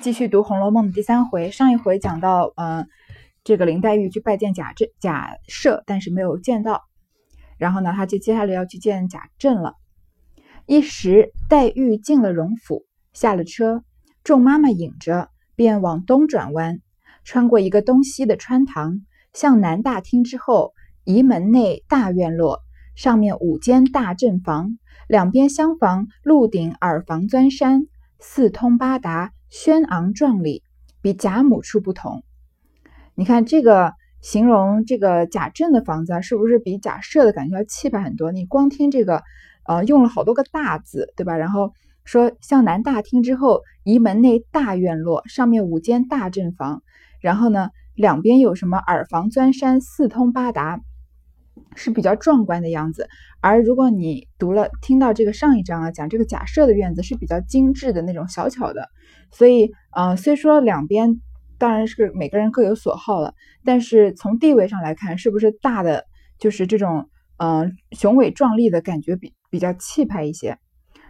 继续读《红楼梦》的第三回，上一回讲到，嗯，这个林黛玉去拜见贾政、贾赦，但是没有见到。然后呢，他就接下来要去见贾政了。一时黛玉进了荣府，下了车，众妈妈引着，便往东转弯，穿过一个东西的穿堂，向南大厅之后，移门内大院落，上面五间大正房，两边厢房鹿顶耳房钻山，四通八达。轩昂壮丽，比贾母处不同。你看这个形容这个贾政的房子啊，是不是比贾赦的感觉要气派很多？你光听这个，呃，用了好多个大字，对吧？然后说向南大厅之后，移门内大院落，上面五间大正房，然后呢，两边有什么耳房钻山，四通八达。是比较壮观的样子，而如果你读了听到这个上一章啊，讲这个假设的院子是比较精致的那种小巧的，所以呃，虽说两边当然是每个人各有所好了，但是从地位上来看，是不是大的就是这种嗯雄伟壮丽的感觉比比较气派一些。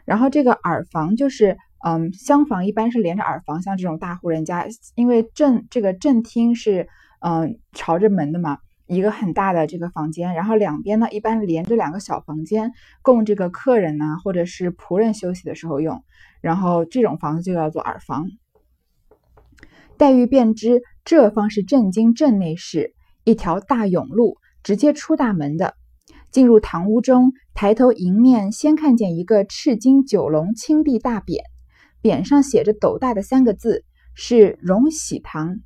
然后这个耳房就是嗯厢房一般是连着耳房，像这种大户人家，因为正这个正厅是嗯朝着门的嘛。一个很大的这个房间，然后两边呢一般连着两个小房间，供这个客人呢或者是仆人休息的时候用。然后这种房子就叫做耳房。黛玉便知这方是正经正内室，一条大甬路直接出大门的。进入堂屋中，抬头迎面先看见一个赤金九龙青地大匾，匾上写着斗大的三个字，是荣禧堂。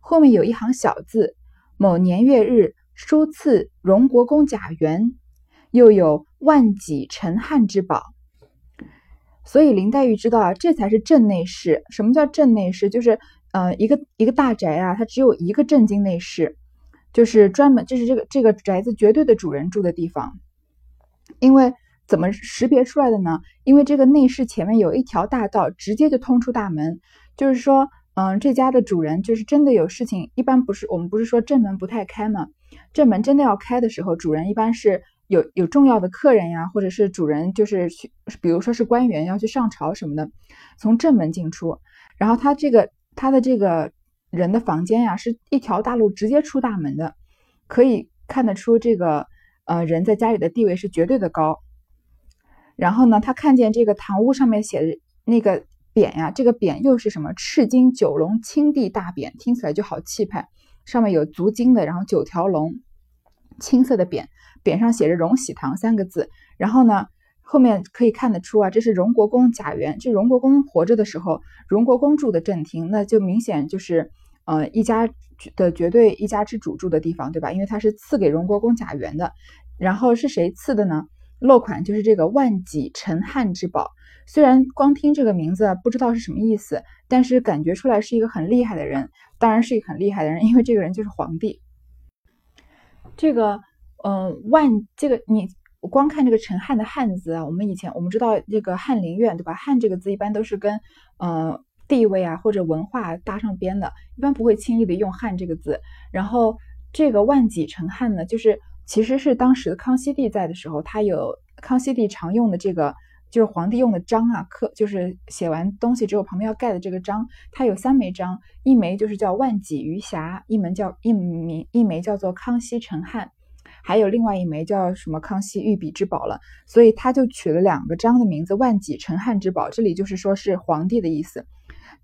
后面有一行小字。某年月日，书赐荣国公贾源，又有万几陈汉之宝。所以林黛玉知道啊，这才是正内室。什么叫正内室？就是呃，一个一个大宅啊，它只有一个正经内室，就是专门就是这个这个宅子绝对的主人住的地方。因为怎么识别出来的呢？因为这个内室前面有一条大道，直接就通出大门，就是说。嗯，这家的主人就是真的有事情，一般不是我们不是说正门不太开吗？正门真的要开的时候，主人一般是有有重要的客人呀，或者是主人就是去，比如说是官员要去上朝什么的，从正门进出。然后他这个他的这个人的房间呀，是一条大路直接出大门的，可以看得出这个呃人在家里的地位是绝对的高。然后呢，他看见这个堂屋上面写的那个。匾呀，这个匾又是什么？赤金九龙青地大匾，听起来就好气派。上面有足金的，然后九条龙，青色的匾，匾上写着“荣禧堂”三个字。然后呢，后面可以看得出啊，这是荣国公贾源。这荣国公活着的时候，荣国公住的正厅，那就明显就是呃一家的绝对一家之主住的地方，对吧？因为他是赐给荣国公贾源的。然后是谁赐的呢？落款就是这个万几陈汉之宝。虽然光听这个名字不知道是什么意思，但是感觉出来是一个很厉害的人，当然是一个很厉害的人，因为这个人就是皇帝。这个，嗯，万这个你光看这个陈汉的汉字啊，我们以前我们知道这个翰林院对吧？汉这个字一般都是跟呃地位啊或者文化搭上边的，一般不会轻易的用汉这个字。然后这个万几陈汉呢，就是其实是当时康熙帝在的时候，他有康熙帝常用的这个。就是皇帝用的章啊，刻就是写完东西之后旁边要盖的这个章，它有三枚章，一枚就是叫万几余霞，一门叫一名一枚叫做康熙陈汉，还有另外一枚叫什么康熙御笔之宝了，所以他就取了两个章的名字，万几陈汉之宝，这里就是说是皇帝的意思，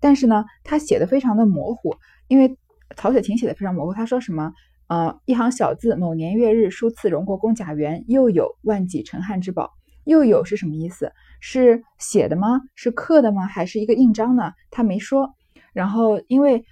但是呢，他写的非常的模糊，因为曹雪芹写的非常模糊，他说什么呃一行小字，某年月日书赐荣国公贾源，又有万几陈汉之宝。又有是什么意思？是写的吗？是刻的吗？还是一个印章呢？他没说。然后，因为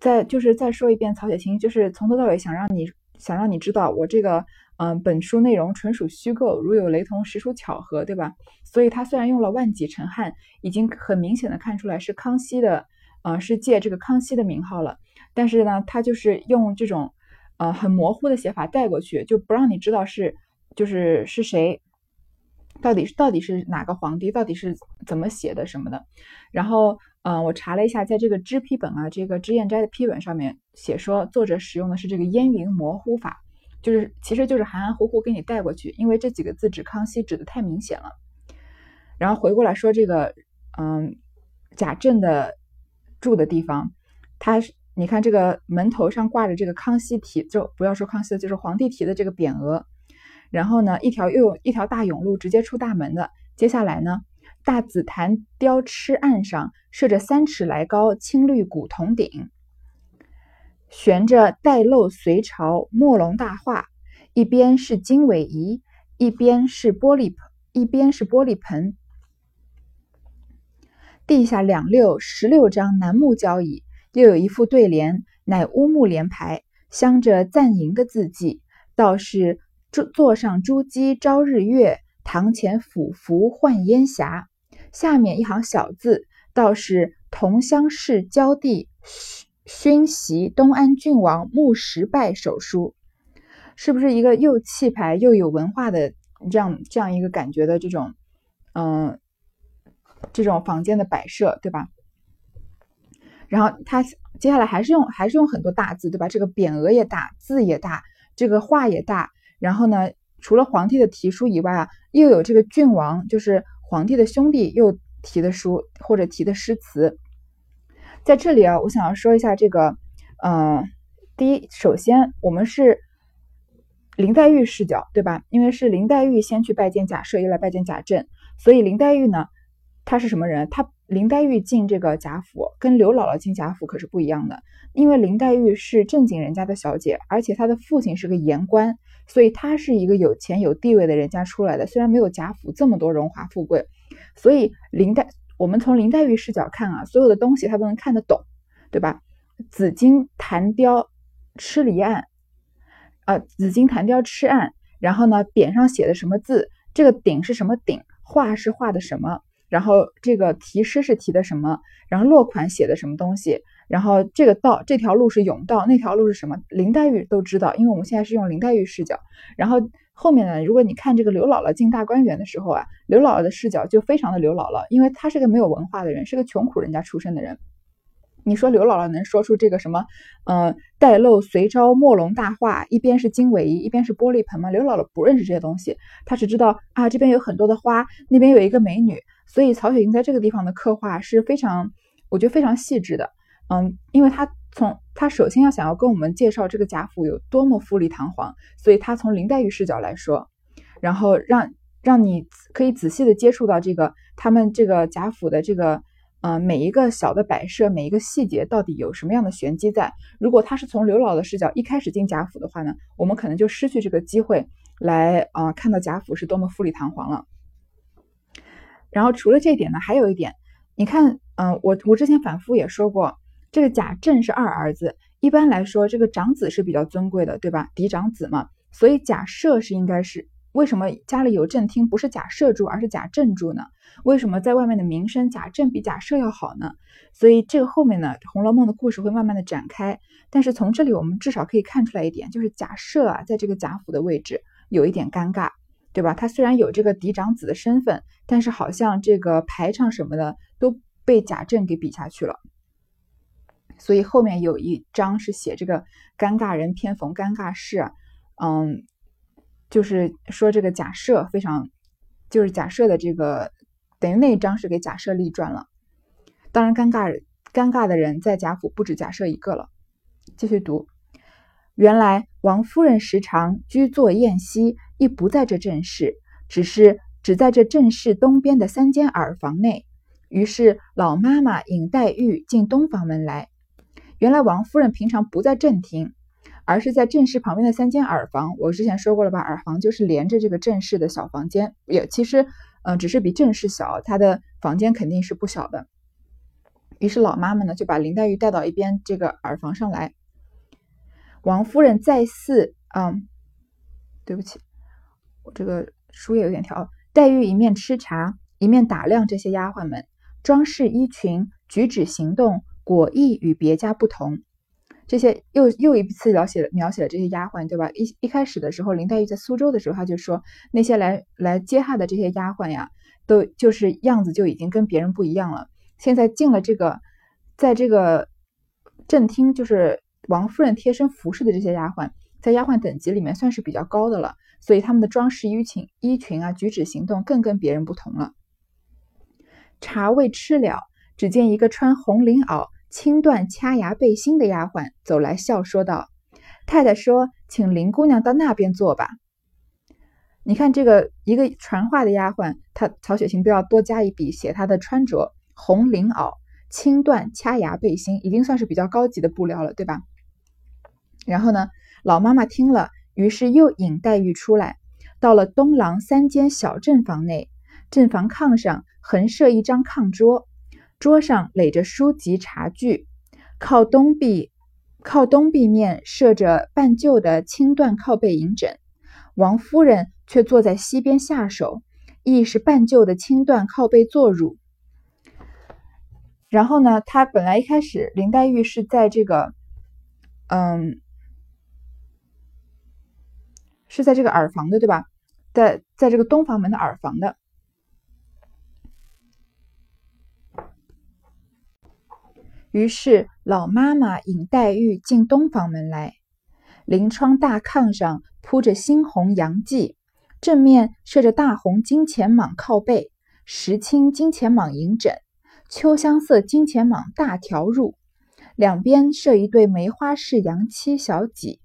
再就是再说一遍，曹雪芹就是从头到尾想让你想让你知道，我这个嗯本书内容纯属虚构，如有雷同，实属巧合，对吧？所以他虽然用了万几陈汉，已经很明显的看出来是康熙的，呃，是借这个康熙的名号了。但是呢，他就是用这种呃很模糊的写法带过去，就不让你知道是就是是谁。到底是到底是哪个皇帝？到底是怎么写的什么的？然后，嗯，我查了一下，在这个支批本啊，这个脂砚斋的批本上面写说，作者使用的是这个烟云模糊法，就是其实就是含含糊糊给你带过去，因为这几个字指康熙指的太明显了。然后回过来说这个，嗯，贾政的住的地方，他是你看这个门头上挂着这个康熙题，就不要说康熙的，就是皇帝题的这个匾额。然后呢，一条又一条大甬路直接出大门的。接下来呢，大紫檀雕螭案上设着三尺来高青绿古铜鼎，悬着带漏隋朝墨龙大画，一边是经纬仪，一边是玻璃，一边是玻璃盆。地下两六十六张楠木交椅，又有一副对联，乃乌木联排，镶着赞银的字迹，倒是。座座上朱玑朝日月，堂前俯伏唤烟霞。下面一行小字，倒是同乡氏交地勋袭东安郡王穆石拜手书，是不是一个又气派又有文化的这样这样一个感觉的这种嗯这种房间的摆设，对吧？然后他接下来还是用还是用很多大字，对吧？这个匾额也大，字也大，这个画也大。然后呢，除了皇帝的题书以外啊，又有这个郡王，就是皇帝的兄弟又提的书或者提的诗词。在这里啊，我想要说一下这个，嗯，第一，首先我们是林黛玉视角，对吧？因为是林黛玉先去拜见贾赦，又来拜见贾政，所以林黛玉呢，她是什么人？她林黛玉进这个贾府，跟刘姥姥进贾府可是不一样的，因为林黛玉是正经人家的小姐，而且她的父亲是个言官。所以他是一个有钱有地位的人家出来的，虽然没有贾府这么多荣华富贵，所以林黛，我们从林黛玉视角看啊，所有的东西他都能看得懂，对吧？紫金檀雕螭离案，啊，紫金檀雕螭案，然后呢，匾上写的什么字？这个鼎是什么鼎？画是画的什么？然后这个题诗是题的什么？然后落款写的什么东西？然后这个道这条路是甬道，那条路是什么？林黛玉都知道，因为我们现在是用林黛玉视角。然后后面呢，如果你看这个刘姥姥进大观园的时候啊，刘姥姥的视角就非常的刘姥姥，因为她是个没有文化的人，是个穷苦人家出身的人。你说刘姥姥能说出这个什么？嗯，带漏隋朝墨龙大画，一边是经纬仪，一边是玻璃盆吗？刘姥姥不认识这些东西，她只知道啊，这边有很多的花，那边有一个美女。所以曹雪芹在这个地方的刻画是非常，我觉得非常细致的。嗯，因为他从他首先要想要跟我们介绍这个贾府有多么富丽堂皇，所以他从林黛玉视角来说，然后让让你可以仔细的接触到这个他们这个贾府的这个呃每一个小的摆设，每一个细节到底有什么样的玄机在。如果他是从刘姥的视角一开始进贾府的话呢，我们可能就失去这个机会来啊看到贾府是多么富丽堂皇了。然后除了这一点呢，还有一点，你看，嗯，我我之前反复也说过。这个贾政是二儿子，一般来说，这个长子是比较尊贵的，对吧？嫡长子嘛，所以贾赦是应该是为什么家里有正厅不是贾赦住，而是贾政住呢？为什么在外面的名声贾政比贾赦要好呢？所以这个后面呢，《红楼梦》的故事会慢慢的展开。但是从这里我们至少可以看出来一点，就是贾赦啊，在这个贾府的位置有一点尴尬，对吧？他虽然有这个嫡长子的身份，但是好像这个排场什么的都被贾政给比下去了。所以后面有一章是写这个尴尬人偏逢尴尬事，嗯，就是说这个假设非常，就是假设的这个等于那一章是给假设立传了。当然，尴尬尴尬的人在贾府不止假设一个了。继续读，原来王夫人时常居坐宴席，亦不在这正室，只是只在这正室东边的三间耳房内。于是老妈妈引黛玉进东房门来。原来王夫人平常不在正厅，而是在正室旁边的三间耳房。我之前说过了吧，耳房就是连着这个正室的小房间，也其实，嗯，只是比正室小，她的房间肯定是不小的。于是老妈妈呢就把林黛玉带到一边这个耳房上来。王夫人再次，嗯，对不起，我这个书页有点调。黛玉一面吃茶，一面打量这些丫鬟们装饰衣裙、举止行动。果意与别家不同，这些又又一次描写了描写了这些丫鬟，对吧？一一开始的时候，林黛玉在苏州的时候，她就说那些来来接她的这些丫鬟呀，都就是样子就已经跟别人不一样了。现在进了这个，在这个正厅，就是王夫人贴身服侍的这些丫鬟，在丫鬟等级里面算是比较高的了，所以他们的装饰衣裙、衣裙啊，举止行动更跟别人不同了。茶未吃了，只见一个穿红绫袄。轻断掐牙背心的丫鬟走来，笑说道：“太太说，请林姑娘到那边坐吧。”你看这个一个传话的丫鬟，她曹雪芹都要多加一笔，写她的穿着：红绫袄、轻缎掐牙背心，已经算是比较高级的布料了，对吧？然后呢，老妈妈听了，于是又引黛玉出来，到了东廊三间小正房内。正房炕上横设一张炕桌，桌上垒着书籍茶具，靠东壁靠东壁面设着半旧的青缎靠背银枕。王夫人却坐在西边下手，亦是半旧的青缎靠背坐褥。然后呢，她本来一开始林黛玉是在这个，嗯，是在这个耳房的，对吧？在在这个东房门的耳房的。于是，老妈妈引黛玉进东房门来。临窗大炕上铺着猩红洋记，正面设着大红金钱蟒靠背、石青金钱蟒银枕、秋香色金钱蟒大条褥，两边设一对梅花式洋漆小几，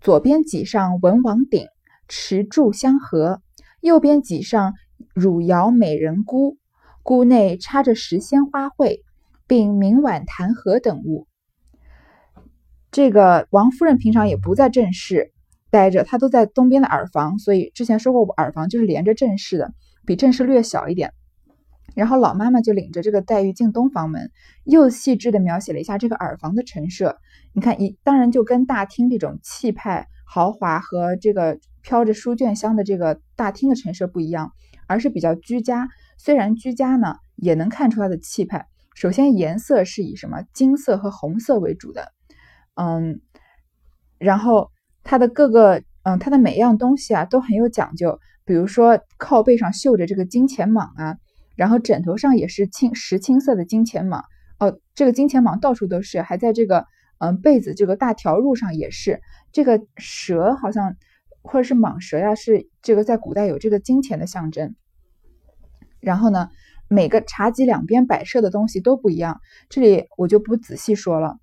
左边几上文王鼎，持柱相合；右边几上汝窑美人姑，姑内插着石鲜花卉。并明晚弹劾等物。这个王夫人平常也不在正室待着，她都在东边的耳房，所以之前说过，耳房就是连着正室的，比正室略小一点。然后老妈妈就领着这个黛玉进东房门，又细致的描写了一下这个耳房的陈设。你看，一当然就跟大厅这种气派豪华和这个飘着书卷香的这个大厅的陈设不一样，而是比较居家。虽然居家呢，也能看出它的气派。首先，颜色是以什么金色和红色为主的，嗯，然后它的各个，嗯，它的每样东西啊都很有讲究。比如说靠背上绣着这个金钱蟒啊，然后枕头上也是青石青色的金钱蟒。哦，这个金钱蟒到处都是，还在这个嗯被子这个大条褥上也是。这个蛇好像或者是蟒蛇呀，是这个在古代有这个金钱的象征。然后呢？每个茶几两边摆设的东西都不一样，这里我就不仔细说了。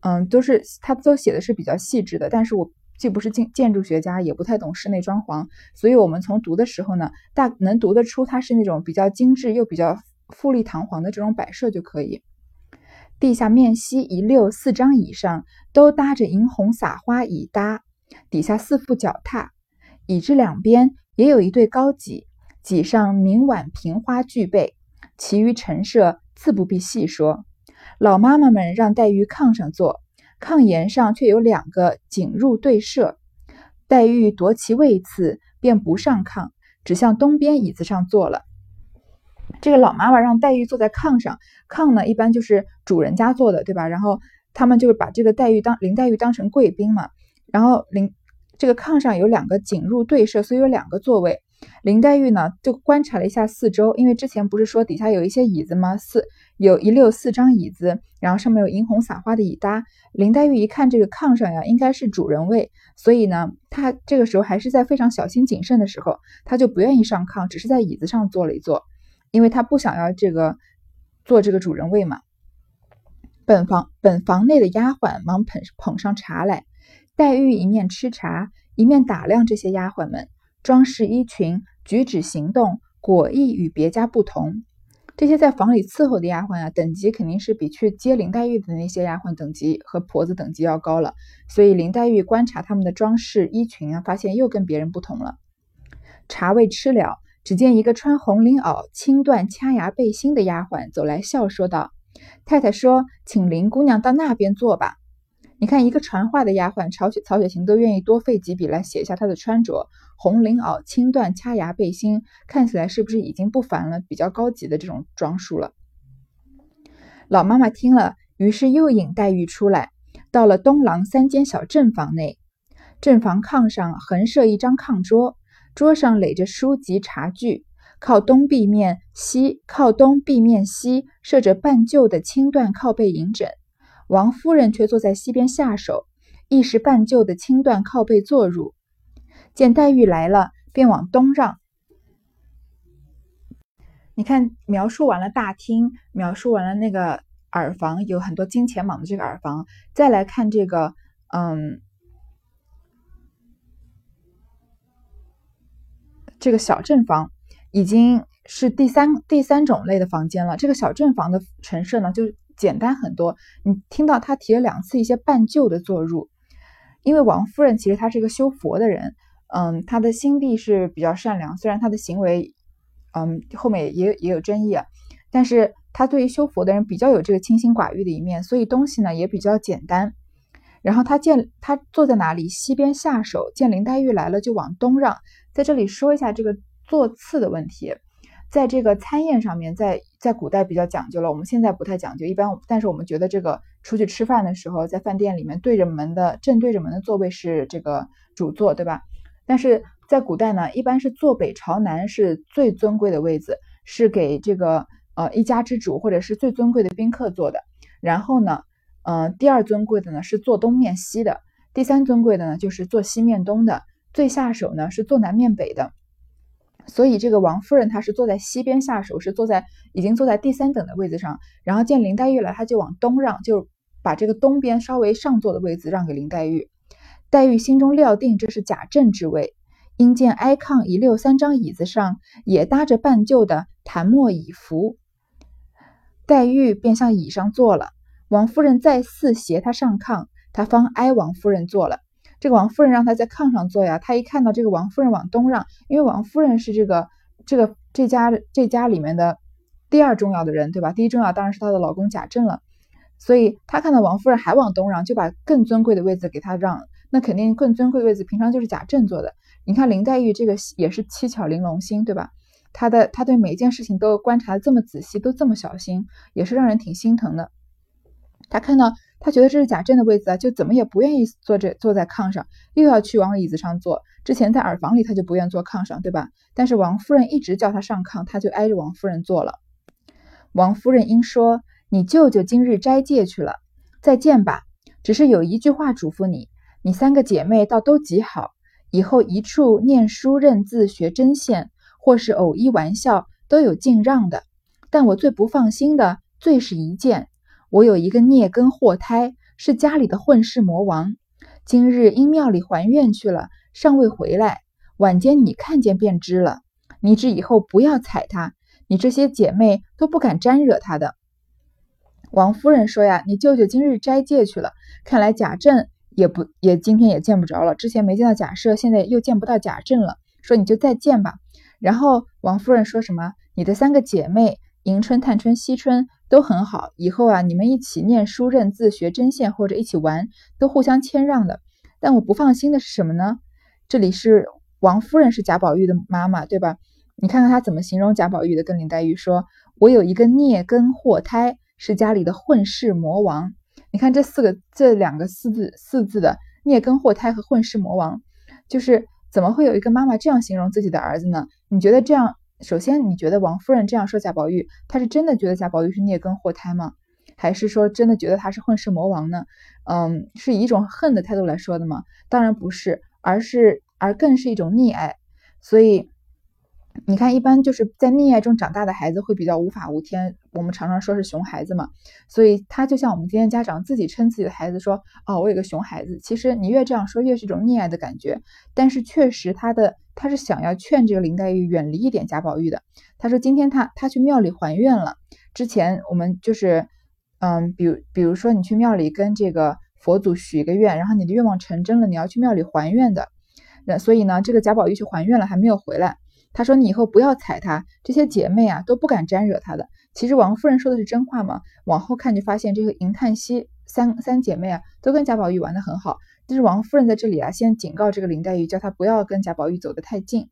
嗯，都是他都写的是比较细致的，但是我既不是建建筑学家，也不太懂室内装潢，所以我们从读的时候呢，大能读得出它是那种比较精致又比较富丽堂皇的这种摆设就可以。地下面西一溜四张椅上都搭着银红撒花椅搭，底下四副脚踏，椅子两边也有一对高几。几上明晚平花俱备，其余陈设自不必细说。老妈妈们让黛玉炕上坐，炕沿上却有两个景入对射。黛玉夺其位次，便不上炕，只向东边椅子上坐了。这个老妈妈让黛玉坐在炕上，炕呢一般就是主人家坐的，对吧？然后他们就是把这个黛玉当林黛玉当成贵宾嘛。然后林这个炕上有两个景入对射，所以有两个座位。林黛玉呢，就观察了一下四周，因为之前不是说底下有一些椅子吗？四有一溜四张椅子，然后上面有银红撒花的椅搭。林黛玉一看这个炕上呀，应该是主人位，所以呢，她这个时候还是在非常小心谨慎的时候，她就不愿意上炕，只是在椅子上坐了一坐，因为她不想要这个坐这个主人位嘛。本房本房内的丫鬟忙捧捧上茶来，黛玉一面吃茶，一面打量这些丫鬟们。装饰衣裙、举止行动，果亦与别家不同。这些在房里伺候的丫鬟啊，等级肯定是比去接林黛玉的那些丫鬟等级和婆子等级要高了。所以林黛玉观察他们的装饰衣裙啊，发现又跟别人不同了。茶未吃了，只见一个穿红绫袄、青缎掐牙背心的丫鬟走来，笑说道：“太太说，请林姑娘到那边坐吧。”你看，一个传话的丫鬟，曹雪曹雪芹都愿意多费几笔来写下她的穿着。红绫袄、青缎掐牙背心，看起来是不是已经不凡了？比较高级的这种装束了。老妈妈听了，于是又引黛玉出来，到了东廊三间小正房内。正房炕上横设一张炕桌，桌上垒着书籍茶具，靠东壁面西靠东壁面西设着半旧的青缎靠背银枕。王夫人却坐在西边下手，一时半旧的青缎靠背坐褥。见黛玉来了，便往东让。你看，描述完了大厅，描述完了那个耳房有很多金钱蟒的这个耳房，再来看这个，嗯，这个小正房已经是第三第三种类的房间了。这个小正房的陈设呢，就简单很多。你听到他提了两次一些半旧的坐入，因为王夫人其实她是一个修佛的人。嗯，她的心地是比较善良，虽然她的行为，嗯，后面也也有争议，但是他对于修佛的人比较有这个清心寡欲的一面，所以东西呢也比较简单。然后他见他坐在哪里，西边下手，见林黛玉来了就往东让。在这里说一下这个座次的问题，在这个餐宴上面，在在古代比较讲究了，我们现在不太讲究，一般，但是我们觉得这个出去吃饭的时候，在饭店里面对着门的正对着门的座位是这个主座，对吧？但是在古代呢，一般是坐北朝南是最尊贵的位置，是给这个呃一家之主或者是最尊贵的宾客坐的。然后呢，呃，第二尊贵的呢是坐东面西的，第三尊贵的呢就是坐西面东的，最下手呢是坐南面北的。所以这个王夫人她是坐在西边下手，是坐在已经坐在第三等的位子上。然后见林黛玉来，她就往东让，就把这个东边稍微上座的位子让给林黛玉。黛玉心中料定这是贾政之位，因见挨炕一溜三张椅子上也搭着半旧的檀木椅扶，黛玉便向椅上坐了。王夫人再四携她上炕，她方挨王夫人坐了。这个王夫人让她在炕上坐呀，她一看到这个王夫人往东让，因为王夫人是这个这个这家这家里面的第二重要的人，对吧？第一重要当然是她的老公贾政了，所以她看到王夫人还往东让，就把更尊贵的位子给她让。那肯定更尊贵的位置，平常就是贾政坐的。你看林黛玉这个也是七巧玲珑心，对吧？她的她对每一件事情都观察的这么仔细，都这么小心，也是让人挺心疼的。她看到，她觉得这是贾政的位子啊，就怎么也不愿意坐这坐在炕上，又要去往椅子上坐。之前在耳房里，她就不愿坐炕上，对吧？但是王夫人一直叫她上炕，她就挨着王夫人坐了。王夫人因说：“你舅舅今日斋戒去了，再见吧。只是有一句话嘱咐你。”你三个姐妹倒都极好，以后一处念书认字学针线，或是偶一玩笑，都有敬让的。但我最不放心的，最是一件，我有一个孽根祸胎，是家里的混世魔王。今日因庙里还愿去了，尚未回来。晚间你看见便知了。你只以后不要踩他，你这些姐妹都不敢沾惹他的。王夫人说呀，你舅舅今日斋戒去了，看来贾政。也不也今天也见不着了，之前没见到贾赦，现在又见不到贾政了。说你就再见吧。然后王夫人说什么？你的三个姐妹迎春、探春、惜春都很好，以后啊你们一起念书、认字、学针线，或者一起玩，都互相谦让的。但我不放心的是什么呢？这里是王夫人是贾宝玉的妈妈，对吧？你看看她怎么形容贾宝玉的，跟林黛玉说：“我有一个孽根祸胎，是家里的混世魔王。”你看这四个这两个四字四字的孽根祸胎和混世魔王，就是怎么会有一个妈妈这样形容自己的儿子呢？你觉得这样？首先，你觉得王夫人这样说贾宝玉，她是真的觉得贾宝玉是孽根祸胎吗？还是说真的觉得他是混世魔王呢？嗯，是以一种恨的态度来说的吗？当然不是，而是而更是一种溺爱。所以。你看，一般就是在溺爱中长大的孩子会比较无法无天，我们常常说是熊孩子嘛。所以他就像我们今天家长自己称自己的孩子说：“哦，我有个熊孩子。”其实你越这样说，越是一种溺爱的感觉。但是确实，他的他是想要劝这个林黛玉远离一点贾宝玉的。他说：“今天他他去庙里还愿了。之前我们就是，嗯，比如比如说你去庙里跟这个佛祖许一个愿，然后你的愿望成真了，你要去庙里还愿的。那所以呢，这个贾宝玉去还愿了，还没有回来。”他说：“你以后不要踩他，这些姐妹啊都不敢沾惹他的。其实王夫人说的是真话吗？往后看就发现，这个银叹息三三姐妹啊都跟贾宝玉玩的很好。但是王夫人在这里啊，先警告这个林黛玉，叫她不要跟贾宝玉走得太近。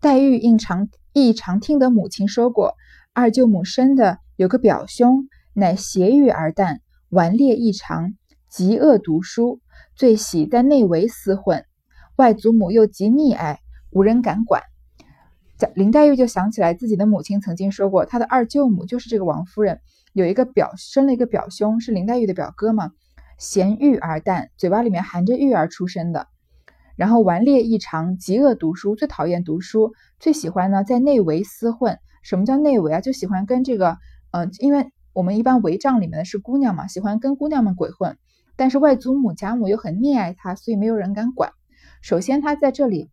黛玉应常亦常听得母亲说过，二舅母生的有个表兄，乃邪欲而诞，顽劣异常，极恶读书，最喜在内围厮混，外祖母又极溺爱。”无人敢管，林黛玉就想起来自己的母亲曾经说过，她的二舅母就是这个王夫人，有一个表生了一个表兄，是林黛玉的表哥嘛，贤玉而诞，嘴巴里面含着玉儿出生的，然后顽劣异常，极恶读书，最讨厌读书，最喜欢呢在内围厮混。什么叫内围啊？就喜欢跟这个，嗯，因为我们一般围帐里面的是姑娘嘛，喜欢跟姑娘们鬼混，但是外祖母贾母又很溺爱他，所以没有人敢管。首先，他在这里。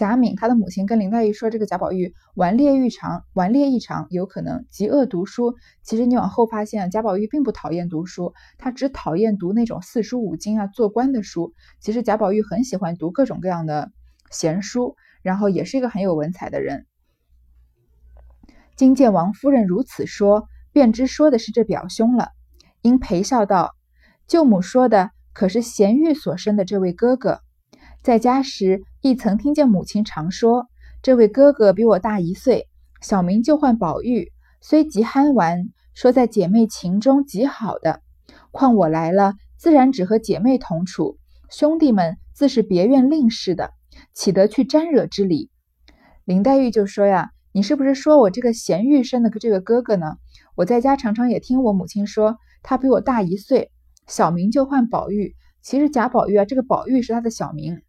贾敏他的母亲跟林黛玉说：“这个贾宝玉顽劣异常，顽劣异常，有可能极恶读书。其实你往后发现，贾宝玉并不讨厌读书，他只讨厌读那种四书五经啊、做官的书。其实贾宝玉很喜欢读各种各样的闲书，然后也是一个很有文采的人。今见王夫人如此说，便知说的是这表兄了。因陪笑道：‘舅母说的可是贤玉所生的这位哥哥？’在家时。”亦曾听见母亲常说，这位哥哥比我大一岁，小名就唤宝玉，虽极憨玩，说在姐妹情中极好的。况我来了，自然只和姐妹同处，兄弟们自是别院另事的，岂得去沾惹之理？林黛玉就说呀：“你是不是说我这个贤玉生的这个哥哥呢？我在家常常也听我母亲说，他比我大一岁，小名就唤宝玉。其实贾宝玉啊，这个宝玉是他的小名。”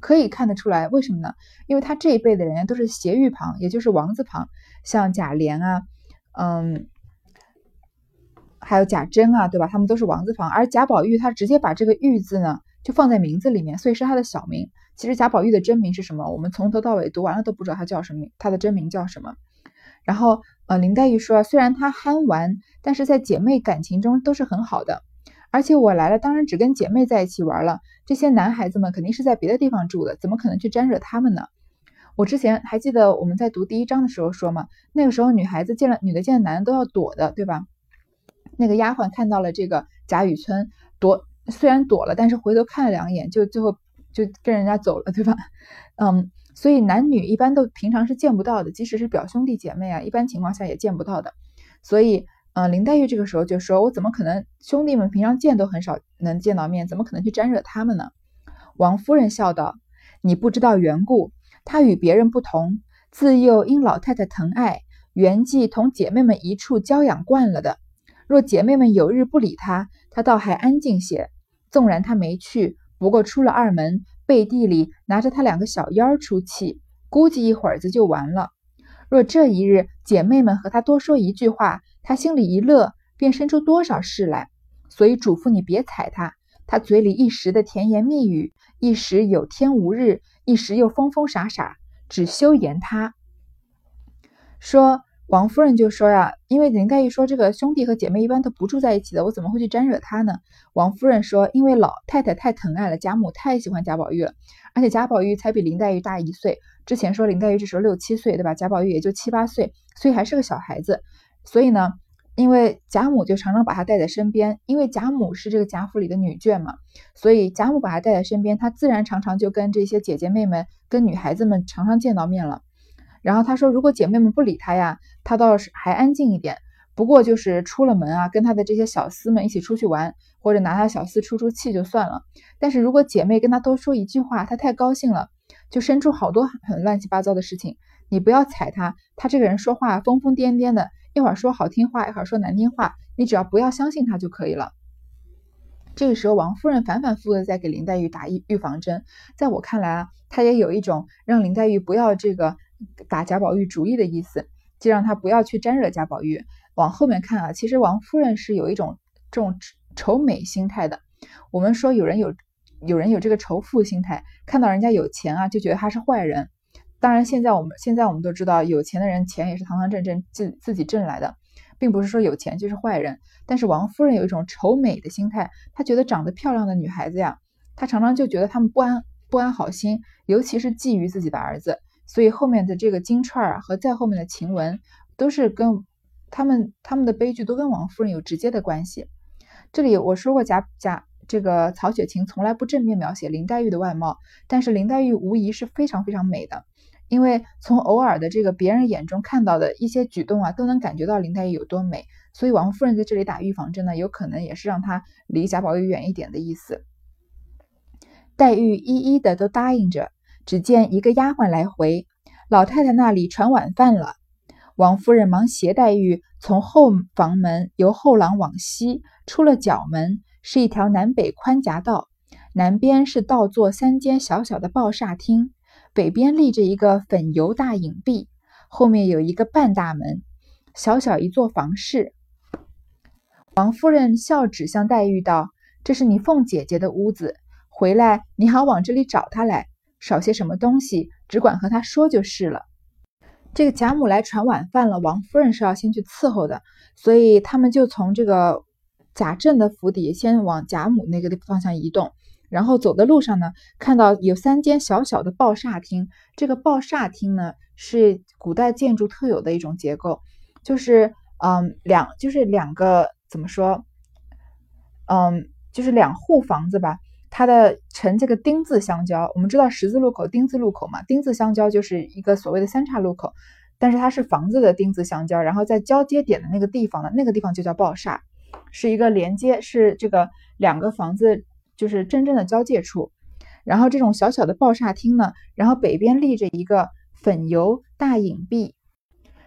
可以看得出来，为什么呢？因为他这一辈的人都是斜玉旁，也就是王字旁，像贾琏啊，嗯，还有贾珍啊，对吧？他们都是王字旁。而贾宝玉他直接把这个玉字呢就放在名字里面，所以是他的小名。其实贾宝玉的真名是什么？我们从头到尾读完了都不知道他叫什么，他的真名叫什么。然后，呃，林黛玉说，虽然他憨玩，但是在姐妹感情中都是很好的。而且我来了，当然只跟姐妹在一起玩了。这些男孩子们肯定是在别的地方住的，怎么可能去沾惹他们呢？我之前还记得我们在读第一章的时候说嘛，那个时候女孩子见了女的见了男的都要躲的，对吧？那个丫鬟看到了这个贾雨村躲，虽然躲了，但是回头看了两眼，就最后就跟人家走了，对吧？嗯，所以男女一般都平常是见不到的，即使是表兄弟姐妹啊，一般情况下也见不到的，所以。嗯，林黛玉这个时候就说：“我怎么可能兄弟们平常见都很少能见到面，怎么可能去沾惹他们呢？”王夫人笑道：“你不知道缘故，她与别人不同，自幼因老太太疼爱，原计同姐妹们一处娇养惯了的。若姐妹们有日不理她，她倒还安静些。纵然她没去，不过出了二门，背地里拿着她两个小妖出气，估计一会儿子就完了。若这一日姐妹们和她多说一句话。”他心里一乐，便生出多少事来，所以嘱咐你别睬他。他嘴里一时的甜言蜜语，一时有天无日，一时又疯疯傻傻，只休言他。说王夫人就说呀，因为林黛玉说这个兄弟和姐妹一般都不住在一起的，我怎么会去沾惹他呢？王夫人说，因为老太太太疼爱了贾母，太喜欢贾宝玉了，而且贾宝玉才比林黛玉大一岁。之前说林黛玉这时候六七岁，对吧？贾宝玉也就七八岁，所以还是个小孩子。所以呢，因为贾母就常常把她带在身边，因为贾母是这个贾府里的女眷嘛，所以贾母把她带在身边，她自然常常就跟这些姐姐妹妹、跟女孩子们常常见到面了。然后他说，如果姐妹们不理他呀，他倒是还安静一点。不过就是出了门啊，跟他的这些小厮们一起出去玩，或者拿他小厮出出气就算了。但是如果姐妹跟他多说一句话，他太高兴了，就生出好多很乱七八糟的事情。你不要踩他，他这个人说话疯疯癫癫的。一会儿说好听话，一会儿说难听话，你只要不要相信他就可以了。这个时候，王夫人反反复复的在给林黛玉打预预防针，在我看来啊，她也有一种让林黛玉不要这个打贾宝玉主意的意思，就让她不要去沾惹贾宝玉。往后面看啊，其实王夫人是有一种这种仇美心态的。我们说有人有有人有这个仇富心态，看到人家有钱啊，就觉得他是坏人。当然，现在我们现在我们都知道，有钱的人钱也是堂堂正正自自己挣来的，并不是说有钱就是坏人。但是王夫人有一种丑美的心态，她觉得长得漂亮的女孩子呀，她常常就觉得她们不安不安好心，尤其是觊觎自己的儿子。所以后面的这个金钏儿和再后面的晴雯，都是跟他们他们的悲剧都跟王夫人有直接的关系。这里我说过，贾贾这个曹雪芹从来不正面描写林黛玉的外貌，但是林黛玉无疑是非常非常美的。因为从偶尔的这个别人眼中看到的一些举动啊，都能感觉到林黛玉有多美，所以王夫人在这里打预防针呢，有可能也是让她离贾宝玉远一点的意思。黛玉一一的都答应着，只见一个丫鬟来回，老太太那里传晚饭了。王夫人忙携黛玉从后房门由后廊往西出了角门，是一条南北宽夹道，南边是倒座三间小小的抱厦厅。北边立着一个粉油大影壁，后面有一个半大门，小小一座房室。王夫人笑指向黛玉道：“这是你凤姐姐的屋子，回来你好往这里找她来，少些什么东西，只管和她说就是了。”这个贾母来传晚饭了，王夫人是要先去伺候的，所以他们就从这个贾政的府邸先往贾母那个方向移动。然后走的路上呢，看到有三间小小的抱厦厅。这个抱厦厅呢，是古代建筑特有的一种结构，就是嗯两就是两个怎么说，嗯就是两户房子吧，它的呈这个丁字相交。我们知道十字路口丁字路口嘛，丁字相交就是一个所谓的三岔路口，但是它是房子的丁字相交，然后在交接点的那个地方呢，那个地方就叫抱厦，是一个连接，是这个两个房子。就是真正的交界处，然后这种小小的抱厦厅呢，然后北边立着一个粉油大影壁。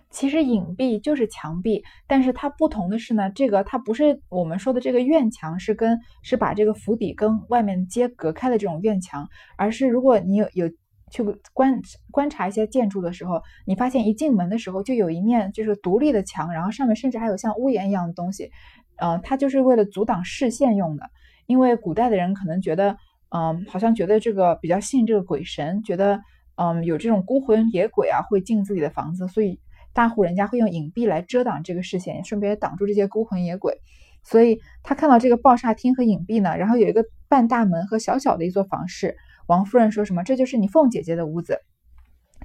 其实影壁就是墙壁，但是它不同的是呢，这个它不是我们说的这个院墙，是跟是把这个府邸跟外面街隔开的这种院墙，而是如果你有有去观观察一些建筑的时候，你发现一进门的时候就有一面就是独立的墙，然后上面甚至还有像屋檐一样的东西，嗯，它就是为了阻挡视线用的。因为古代的人可能觉得，嗯，好像觉得这个比较信这个鬼神，觉得，嗯，有这种孤魂野鬼啊会进自己的房子，所以大户人家会用影壁来遮挡这个视线，顺便挡住这些孤魂野鬼。所以他看到这个抱厦厅和影壁呢，然后有一个半大门和小小的一座房室。王夫人说什么？这就是你凤姐姐的屋子，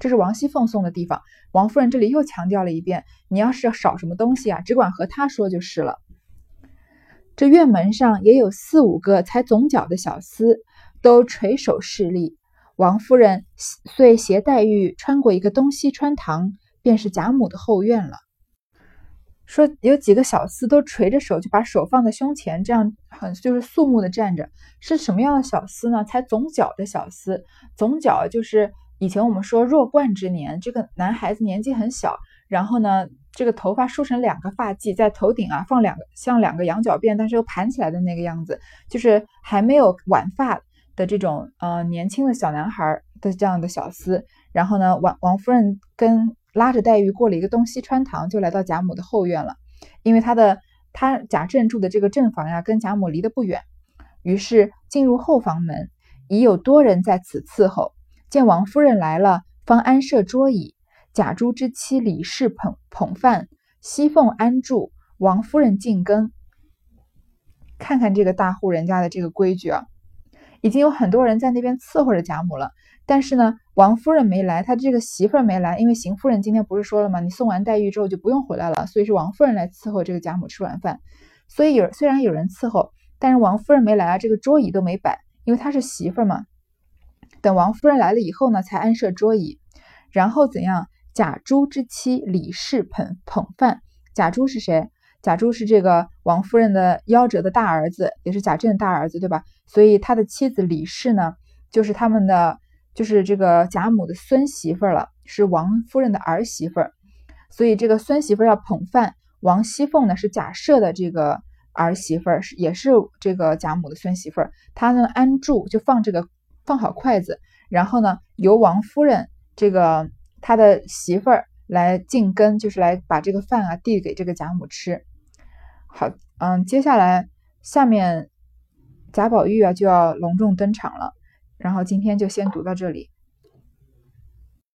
这是王熙凤送的地方。王夫人这里又强调了一遍，你要是少什么东西啊，只管和她说就是了。这院门上也有四五个才总角的小厮，都垂手侍立。王夫人遂携黛玉穿过一个东西穿堂，便是贾母的后院了。说有几个小厮都垂着手，就把手放在胸前，这样很就是肃穆的站着。是什么样的小厮呢？才总角的小厮，总角就是以前我们说弱冠之年，这个男孩子年纪很小，然后呢。这个头发梳成两个发髻，在头顶啊放两个像两个羊角辫，但是又盘起来的那个样子，就是还没有挽发的这种呃年轻的小男孩的这样的小厮。然后呢，王王夫人跟拉着黛玉过了一个东西穿堂，就来到贾母的后院了。因为他的他贾政住的这个正房呀，跟贾母离得不远，于是进入后房门，已有多人在此伺候。见王夫人来了，方安设桌椅。贾珠之妻李氏捧捧饭，熙凤安住，王夫人进羹。看看这个大户人家的这个规矩啊，已经有很多人在那边伺候着贾母了。但是呢，王夫人没来，她这个媳妇儿没来，因为邢夫人今天不是说了吗？你送完黛玉之后就不用回来了，所以是王夫人来伺候这个贾母吃晚饭。所以有虽然有人伺候，但是王夫人没来啊，这个桌椅都没摆，因为她是媳妇儿嘛。等王夫人来了以后呢，才安设桌椅，然后怎样？贾珠之妻李氏捧捧饭，贾珠是谁？贾珠是这个王夫人的夭折的大儿子，也是贾政的大儿子，对吧？所以他的妻子李氏呢，就是他们的，就是这个贾母的孙媳妇了，是王夫人的儿媳妇。所以这个孙媳妇要捧饭，王熙凤呢是贾赦的这个儿媳妇，是也是这个贾母的孙媳妇。她呢安住就放这个放好筷子，然后呢由王夫人这个。他的媳妇儿来进羹，就是来把这个饭啊递给这个贾母吃。好，嗯，接下来下面贾宝玉啊就要隆重登场了。然后今天就先读到这里。